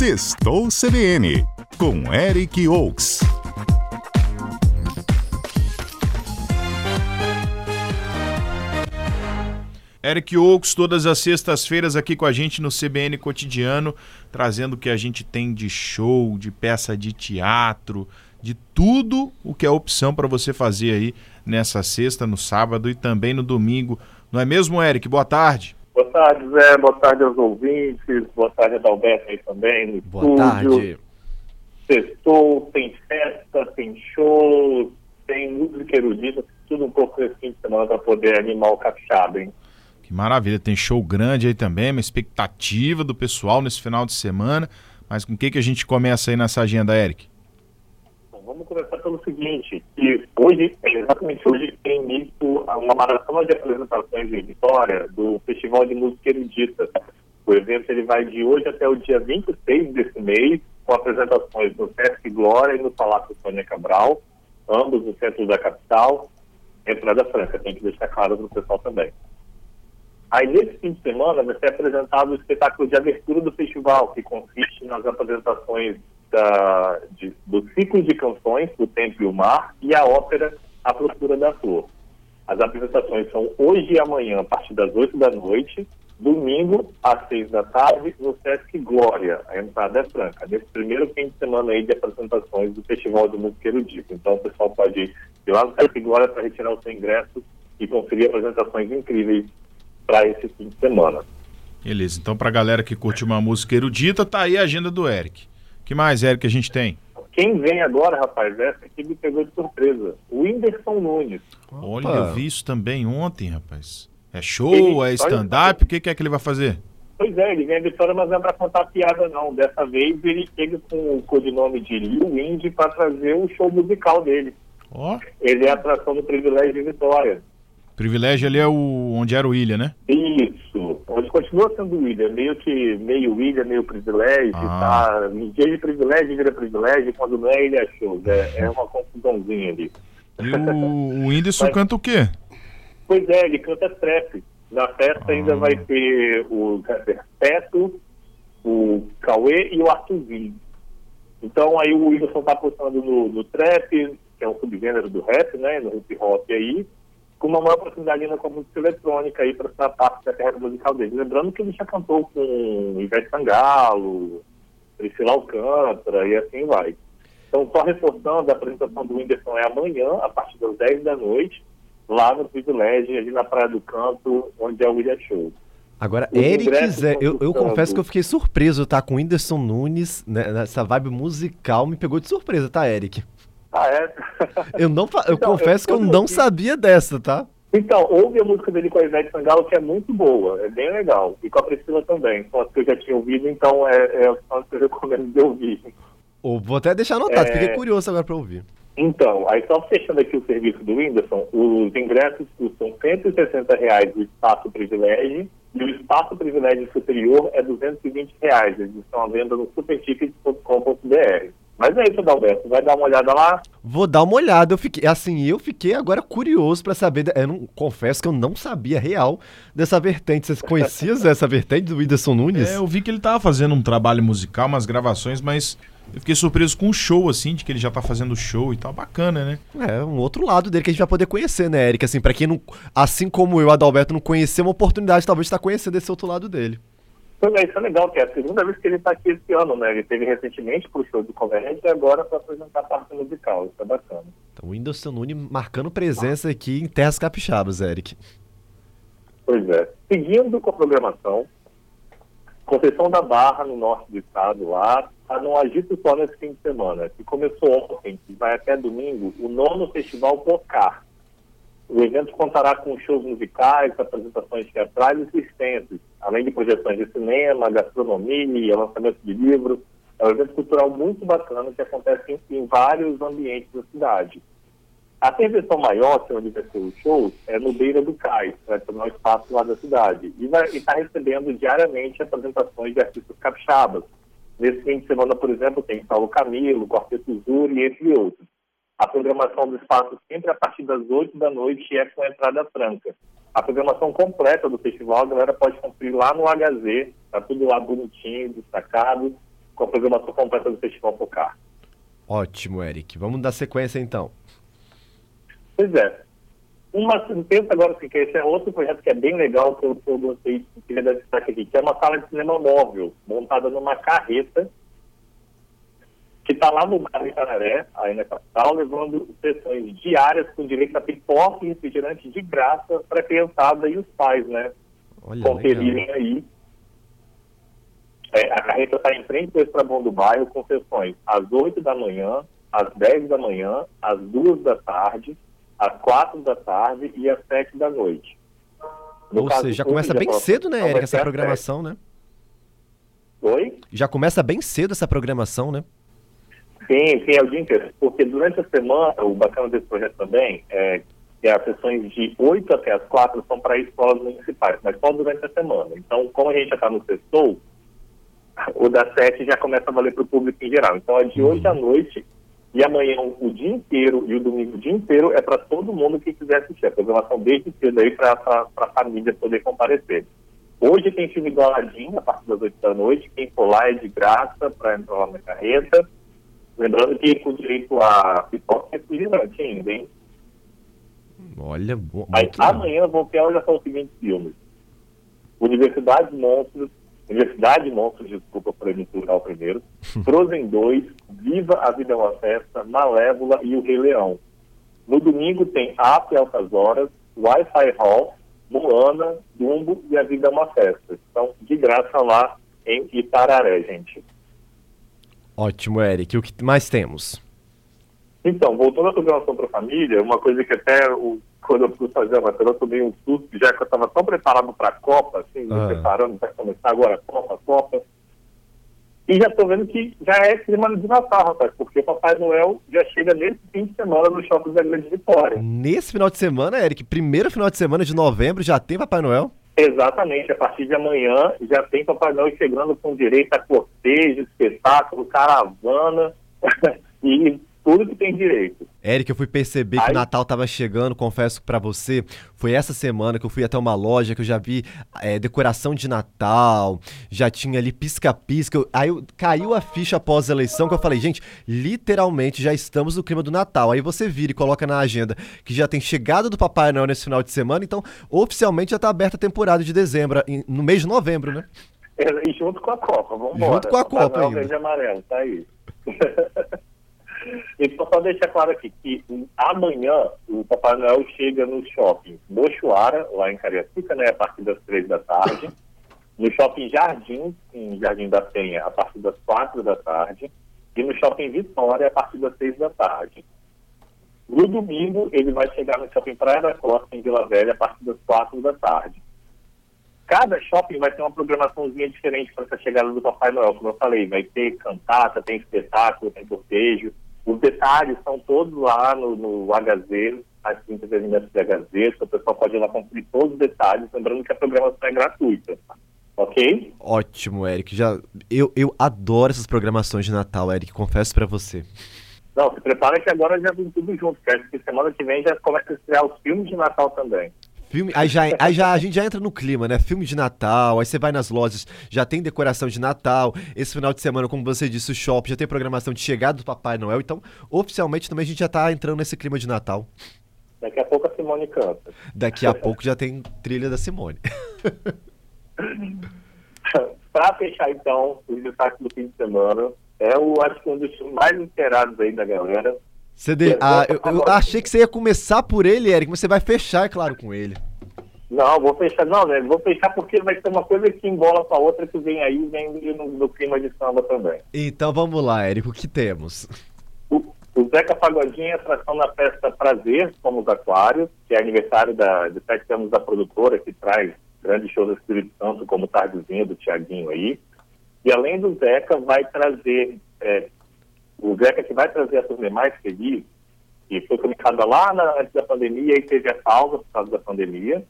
Sextou CBN, com Eric Oaks. Eric Oaks, todas as sextas-feiras aqui com a gente no CBN Cotidiano, trazendo o que a gente tem de show, de peça de teatro, de tudo o que é opção para você fazer aí nessa sexta, no sábado e também no domingo. Não é mesmo, Eric? Boa tarde. Boa tarde, Zé. Boa tarde aos ouvintes. Boa tarde, Adalberto aí também no Boa estúdio. tarde. Sextou, tem festa, tem show, tem música erudita, tudo um pouco nesse fim de semana para poder animar o capixaba, hein? Que maravilha, tem show grande aí também, uma expectativa do pessoal nesse final de semana. Mas com o que, que a gente começa aí nessa agenda, Eric? Vamos começar pelo seguinte, que hoje, exatamente hoje, tem início uma maratona de apresentações em Vitória do Festival de Música Erudita. O evento ele vai de hoje até o dia 26 desse mês, com apresentações no Sesc Glória e no Palácio Sônia Cabral, ambos no centro da capital, entrada franca, tem que deixar claro para o pessoal também. Aí, nesse fim de semana, vai ser apresentado o espetáculo de abertura do festival, que consiste nas apresentações da, de, do ciclo de canções, O Tempo e o Mar, e a ópera A Procura da Flor. As apresentações são hoje e amanhã, a partir das 8 da noite, domingo, às 6 da tarde, no Sesc Glória. A entrada é franca. Nesse primeiro fim de semana aí de apresentações do Festival de Música Erudita. Então, o pessoal pode ir lá no Sesc Glória para retirar o seu ingresso e conferir apresentações incríveis para esse fim de semana. Beleza, então para a galera que curte uma música erudita, tá aí a agenda do Eric. Que mais, Eric, a gente tem? Quem vem agora, rapaz, essa aqui me pegou de surpresa. O Whindersson Nunes. Olha, eu vi isso também ontem, rapaz. É show, ele, é stand-up, o que, que é que ele vai fazer? Pois é, ele vem a Vitória, mas não é para contar piada não. Dessa vez ele chega com o codinome de Lil Indy para trazer o show musical dele. Oh. Ele é a atração do privilégio de Vitória. Privilégio ali é o onde era o Ilha, né? Isso. Onde continua sendo o Ilha, meio que meio Ilha, meio privilégio, ah. tá? Dia de privilégio vira privilégio, quando não é Ilha Show. É, é uma confusãozinha ali. E o, o Whindersson Mas, canta o quê? Pois é, ele canta trap. Na festa ah. ainda vai ter o Peto, o Cauê e o Arthurzinho. Então aí o Whindersson tá apostando no, no trap, que é um subgênero do rap, né? No hip hop aí com uma maior proximidade ainda com a música eletrônica aí para essa parte da carreira musical dele. Lembrando que ele já cantou com Ivete Sangalo, Priscila Alcântara e assim vai. Então, só reforçando, a apresentação do Whindersson é amanhã, a partir das 10 da noite, lá no Privilégio, ali na Praia do Canto, onde é o William Show. Agora, Os Eric Zé, eu, eu confesso que eu fiquei surpreso, tá? Com o Whindersson Nunes, né, nessa vibe musical, me pegou de surpresa, tá, Eric? Ah, é? Eu, não, eu então, confesso eu, que eu não sabia dessa, tá? Então, ouve a música dele com a Ivete Sangalo, que é muito boa, é bem legal. E com a Priscila também. São as que eu já tinha ouvido, então é, é as que eu recomendo de ouvir. Ou vou até deixar anotado, é... fiquei curioso agora para ouvir. Então, aí só fechando aqui o serviço do Whindersson, os ingressos custam 160 reais o espaço privilégio e o espaço privilégio superior é 220 reais. Eles estão à venda no superticket.com.br. Mas é isso, Adalberto. Vai dar uma olhada lá? Vou dar uma olhada. Eu fiquei, assim, eu fiquei agora curioso para saber. Eu não confesso que eu não sabia real dessa vertente. Vocês conheciam essa vertente do Whindersson Nunes? É, eu vi que ele tava fazendo um trabalho musical, umas gravações, mas eu fiquei surpreso com o show, assim, de que ele já tá fazendo show e tal. Bacana, né? É, um outro lado dele que a gente vai poder conhecer, né, Eric? Assim, pra quem não. Assim como eu, Adalberto, não conhecia, uma oportunidade talvez de estar conhecendo esse outro lado dele. Isso é legal, que é a segunda vez que ele está aqui esse ano, né? Ele teve recentemente para o show do Convergente e agora para apresentar a parte musical. Isso é bacana. Então, o Whindersson Nunes marcando presença aqui em Terras Capixabas, Eric. Pois é. Seguindo com a programação, Conceição da Barra, no norte do estado, lá, está num agito só nesse fim de semana, que começou ontem e vai até domingo, o nono Festival Pocar. O evento contará com shows musicais, apresentações teatrais e assistentes, além de projeções de cinema, gastronomia, lançamento de livros. É um evento cultural muito bacana que acontece em, em vários ambientes da cidade. A versão maior, que é onde vai ser o show, é no Beira do Cais, vai tornar espaço lá da cidade. E está recebendo diariamente apresentações de artistas capixabas. Nesse fim de semana, por exemplo, tem Paulo Camilo, Quarteto Zuri, entre outros. A programação do espaço sempre a partir das 8 da noite é com entrada franca. A programação completa do festival a galera pode conferir lá no HZ, tá tudo lá bonitinho, destacado, com a programação completa do Festival Focar. Ótimo, Eric. Vamos dar sequência então. Pois é. Uma, pensa agora que esse é outro projeto que é bem legal, que eu, que eu gostei, queria dar destaque aqui, que é uma sala de cinema móvel, montada numa carreta, que está lá no de Canaré, aí na capital, levando sessões diárias com direito a pipoca e refrigerante de graça para a criançada e os pais, né? Olha, Conferirem legal. aí. É, a carreta está em frente ao Estrabão do Bairro, com sessões às 8 da manhã, às 10 da manhã, às 2 da tarde, às 4 da tarde e às 7 da noite. No Ou caso, seja, já começa bem cedo, né, ser essa programação, né? 7. Oi? Já começa bem cedo essa programação, né? Sim, sim, é o dia inteiro. Porque durante a semana, o bacana desse projeto também é que as sessões de 8 até as 4 são para escolas municipais, mas só durante a semana. Então, como a gente já está no sextou, o das 7 já começa a valer para o público em geral. Então, é de hoje à noite e amanhã o dia inteiro e o domingo o dia inteiro é para todo mundo que quiser assistir. A programação desde cedo aí para a família poder comparecer. Hoje tem filme do Aladim, a partir das 8 da noite. Quem for lá é de graça para entrar lá na carreta. Lembrando que com direito a pipoca é refrigerante ainda, hein? Olha, bo- Aí muito legal. amanhã vão ter já são os seguintes filmes. Universidade Monstros, Universidade Monstros, desculpa por misturar o primeiro. Frozen 2, Viva a Vida é uma Festa, Malévola e o Rei Leão. No domingo tem e Altas Horas, Wi-Fi Hall, Moana, Dumbo e A Vida é uma Festa. Então, de graça lá em Itararé, gente. Ótimo, Eric. O que mais temos? Então, voltando à programação para a família, uma coisa que até o, quando eu fui fazer a matéria, eu tomei um susto, já que eu estava tão preparado para a Copa, assim, me Ah. preparando para começar agora a Copa, a Copa. E já estou vendo que já é clima de Natal, rapaz, porque o Papai Noel já chega nesse fim de semana no Shopping da Grande Vitória. Nesse final de semana, Eric, primeiro final de semana de novembro, já tem Papai Noel? Exatamente, a partir de amanhã já tem Papai Noel chegando com direito a cortejo, espetáculo, caravana e tudo que tem direito. Eric, eu fui perceber que Ai. o Natal tava chegando, confesso pra você, foi essa semana que eu fui até uma loja que eu já vi é, decoração de Natal, já tinha ali pisca-pisca, aí eu- caiu a ficha após a eleição que eu falei, gente, literalmente já estamos no clima do Natal, aí você vira e coloca na agenda que já tem chegada do Papai Noel nesse final de semana, então oficialmente já tá aberta a temporada de dezembro, em- no mês de novembro, né? E junto com a Copa, vamos embora. Junto com a Papai Copa Noel ainda. verde e amarelo, tá aí. então, só deixar claro aqui que amanhã o Papai Noel chega no shopping Mochuara, lá em Cariacica, né, a partir das três da tarde. No shopping Jardim, em Jardim da Penha, a partir das quatro da tarde. E no shopping Vitória, a partir das seis da tarde. No domingo, ele vai chegar no shopping Praia da Costa, em Vila Velha, a partir das quatro da tarde. Cada shopping vai ter uma programaçãozinha diferente para essa chegada do Papai Noel. Como eu falei, vai ter cantata, tem espetáculo, tem cortejo. Os detalhes são todos lá no, no HZ, as 30 elementos de HZ. O pessoal pode ir lá conferir todos os detalhes, lembrando que a programação é gratuita. Ok? Ótimo, Eric, já, eu, eu adoro essas programações de Natal, Eric, confesso pra você. Não, se prepara que agora já vem tudo junto, que acho que semana que vem já começa a estrear os filmes de Natal também. Filme, aí já, aí já a gente já entra no clima, né? Filme de Natal, aí você vai nas lojas, já tem decoração de Natal. Esse final de semana, como você disse, o shopping já tem programação de chegada do Papai Noel. Então, oficialmente também a gente já tá entrando nesse clima de Natal. Daqui a pouco a Simone canta. Daqui a pouco já tem trilha da Simone. Para fechar, então, os destaques do fim de semana, é o, acho que um dos mais esperados aí da galera. Você de- ah, eu, eu achei que você ia começar por ele, Eric, mas você vai fechar, é claro, com ele. Não, vou fechar, não, né? Vou fechar porque vai ser uma coisa que embola com a outra que vem aí, vem no, clima de samba também. Então vamos lá, Eric, o que temos? O, o Zeca Pagodinho é atração na festa Prazer, como os Aquários, que é aniversário da, de sete anos da produtora, que traz grandes shows do Espírito Santo, como o Tardezinho, do Tiaguinho aí. E além do Zeca, vai trazer, é, o Zeca que vai trazer a turnê mais feliz, que foi começada lá na, antes da pandemia e teve a pausa por causa da pandemia.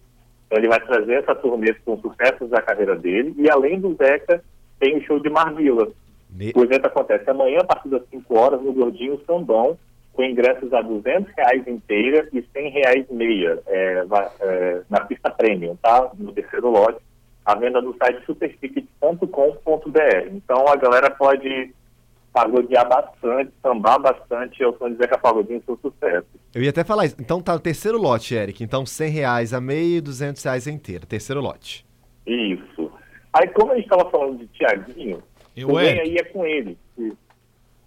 Então ele vai trazer essa turnê com sucessos da carreira dele. E além do Zeca, tem o show de Marvila, Me- o evento acontece amanhã, a partir das 5 horas, no Gordinho Sambão, com ingressos a 200 reais inteira e 100 reais meia, é, é, na pista premium, tá? No terceiro lote. a venda do site superticket.com.br. Então a galera pode pagodear bastante, sambar bastante, eu sou dizer que a pagodinha foi um sucesso. Eu ia até falar isso. Então tá o terceiro lote, Eric. Então 100 reais a meia e 200 reais a inteira. Terceiro lote. Isso. Aí como a gente estava falando de Tiaguinho, Eu, Eric, aí é com ele.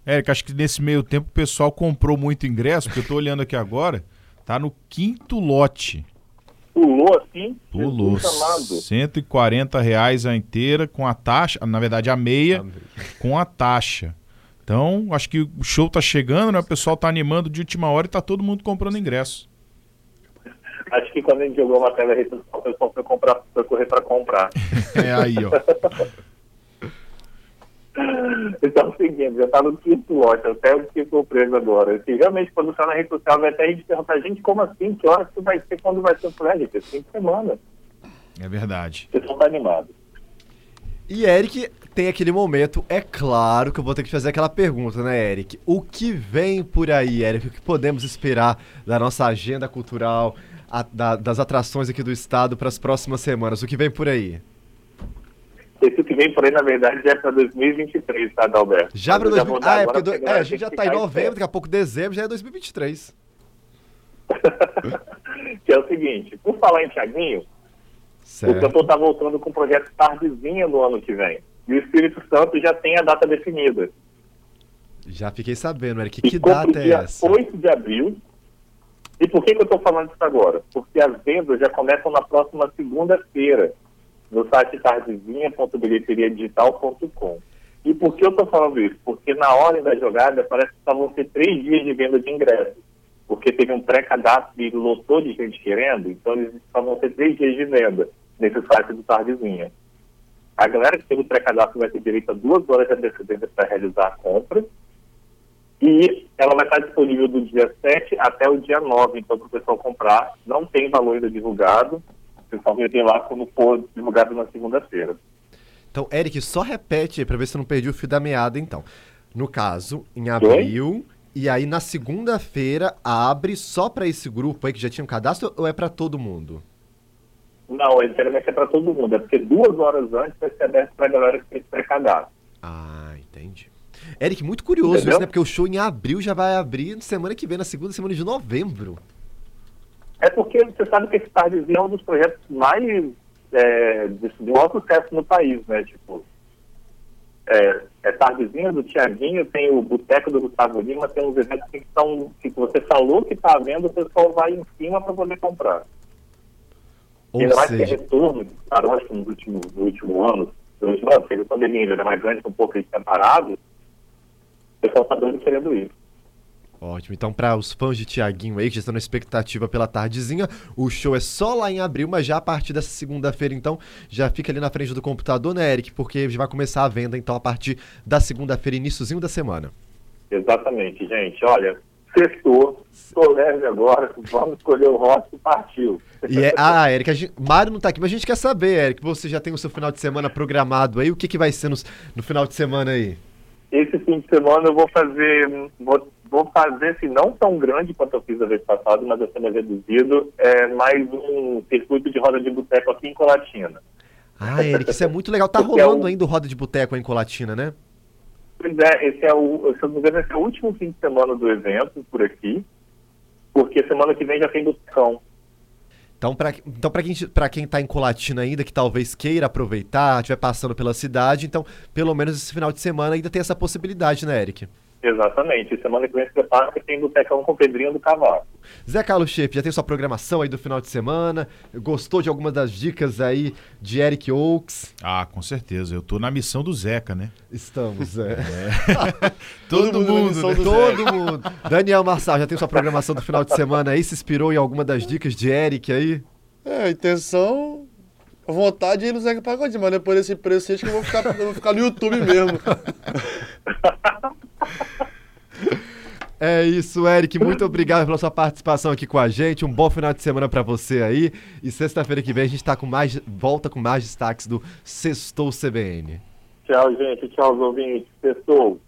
Eric, acho que nesse meio tempo o pessoal comprou muito ingresso, porque eu tô olhando aqui agora, tá no quinto lote. Pulou assim, Pulou. Jesus amado. 140 reais a inteira com a taxa, na verdade a meia com a taxa. Então, acho que o show tá chegando, né? O pessoal tá animando de última hora e tá todo mundo comprando ingresso. Acho que quando a gente jogou a matéria na rede social, o pessoal foi, comprar, foi correr para comprar. É aí, ó. Então é o seguinte, já tá no quinto lote, até eu fiquei surpreso agora. Se realmente quando sai na rede social, vai até a gente perguntar, gente, como assim? Que horas que vai ser? Quando vai ser? Falei, "Ah, gente, é cinco semanas. É verdade. O pessoal tá animado. E Eric tem aquele momento, é claro que eu vou ter que fazer aquela pergunta, né, Eric? O que vem por aí, Eric? O que podemos esperar da nossa agenda cultural, a- da- das atrações aqui do estado para as próximas semanas? O que vem por aí? Esse que vem por aí, na verdade, é para 2023, tá, Dalberto? Já para Mas eu 2023. vou dar Ah, é porque do- é, a gente já que tá em novembro, daqui a pouco dezembro já é 2023. Que é o seguinte, por falar em Thiaguinho, o Certo. cantor tá voltando com o projeto Tardezinha no ano que vem. E o Espírito Santo já tem a data definida. Já fiquei sabendo, Eric. Que compra data é dia essa? 8 de abril. E por que, que eu estou falando isso agora? Porque as vendas já começam na próxima segunda-feira, no site tardezinha.bilheteriadigital.com. E por que eu estou falando isso? Porque na ordem da jogada parece que só vão ser três dias de venda de ingressos. Porque teve um pré-cadastro e lotou de gente querendo, então eles só vão ser três dias de venda nesse site do Tardezinha. A galera que teve o pré-cadastro vai ter direito a duas horas de antecedência para realizar a compra. E ela vai estar disponível do dia 7 até o dia 9, então para o pessoal comprar. Não tem valor ainda divulgado. O pessoal vai ter lá quando for divulgado na segunda-feira. Então, Eric, só repete para ver se eu não perdi o fio da meada, então. No caso, em abril, e aí na segunda-feira abre só para esse grupo aí que já tinha um cadastro ou é para todo mundo? Não, ele geralmente é para todo mundo. É porque duas horas antes vai ser aberto para a galera que fez pré-cadastro. Ah, entendi. Eric, muito curioso Entendeu? isso, né? Porque o show em abril já vai abrir semana que vem, na segunda semana de novembro. É porque você sabe que esse Tardezinho é um dos projetos mais é, de, de maior sucesso no país, né? Tipo, é, é Tardezinho do Tiaguinho, tem o Boteco do Gustavo Lima, tem uns eventos que são que você falou que está vendo, o pessoal vai em cima para poder comprar. Ou Ainda mais que seja, retorno de paróquio nos últimos no último ano, no último ano, teve a pandemia, ainda é mais grande, um pouco ele tinha parado, o pessoal está doido querendo ir. ótimo. Então, para os fãs de Tiaguinho aí, que já estão na expectativa pela tardezinha, o show é só lá em abril, mas já a partir dessa segunda-feira, então, já fica ali na frente do computador, né, Eric? Porque já vai começar a venda, então, a partir da segunda-feira, iníciozinho da semana. Exatamente, gente. Olha, sextou, estou leve agora, vamos escolher o rock e partiu. E é, ah, Eric, a gente, Mário não tá aqui, mas a gente quer saber, Eric, você já tem o seu final de semana programado aí, o que, que vai ser nos- no final de semana aí? Esse fim de semana eu vou fazer, vou, vou fazer, assim, não tão grande quanto eu fiz a vez passada, mas ser mais reduzido, é mais um circuito de roda de boteco aqui em Colatina. Ah, Eric, isso é muito legal. Tá é rolando o- ainda o Roda de Boteco em Colatina, né? Pois é, esse é o, se não me engano, esse é o último fim de semana do evento por aqui, porque semana que vem já tem botecão. Então, pra, então pra, quem, quem tá em Colatina ainda, que talvez queira aproveitar, estiver passando pela cidade, então, pelo menos esse final de semana ainda tem essa possibilidade, né, Eric? Exatamente, semana que vem se prepara que tem botecão com Pedrinho do Cavaco. Zé Carlos Shepp, já tem sua programação aí do final de semana? Gostou de alguma das dicas aí de Eric Oaks? Ah, com certeza. Eu tô na missão do Zeca, né? Estamos, Zé. Todo, mundo na mundo, missão né? do Todo mundo. Daniel Marçal, já tem sua programação do final de semana aí? Se inspirou em alguma das dicas de Eric aí? É, a intenção, a vontade é ir no Zeca Pagodinho, mas depois desse preço aí, acho que eu vou ficar, eu vou ficar no YouTube mesmo. É isso, Eric. Muito obrigado pela sua participação aqui com a gente. Um bom final de semana pra você aí. E sexta-feira que vem a gente tá com mais volta com mais destaques do Sextou CBN. Tchau, gente. Tchau, os ouvintes. Pessoal.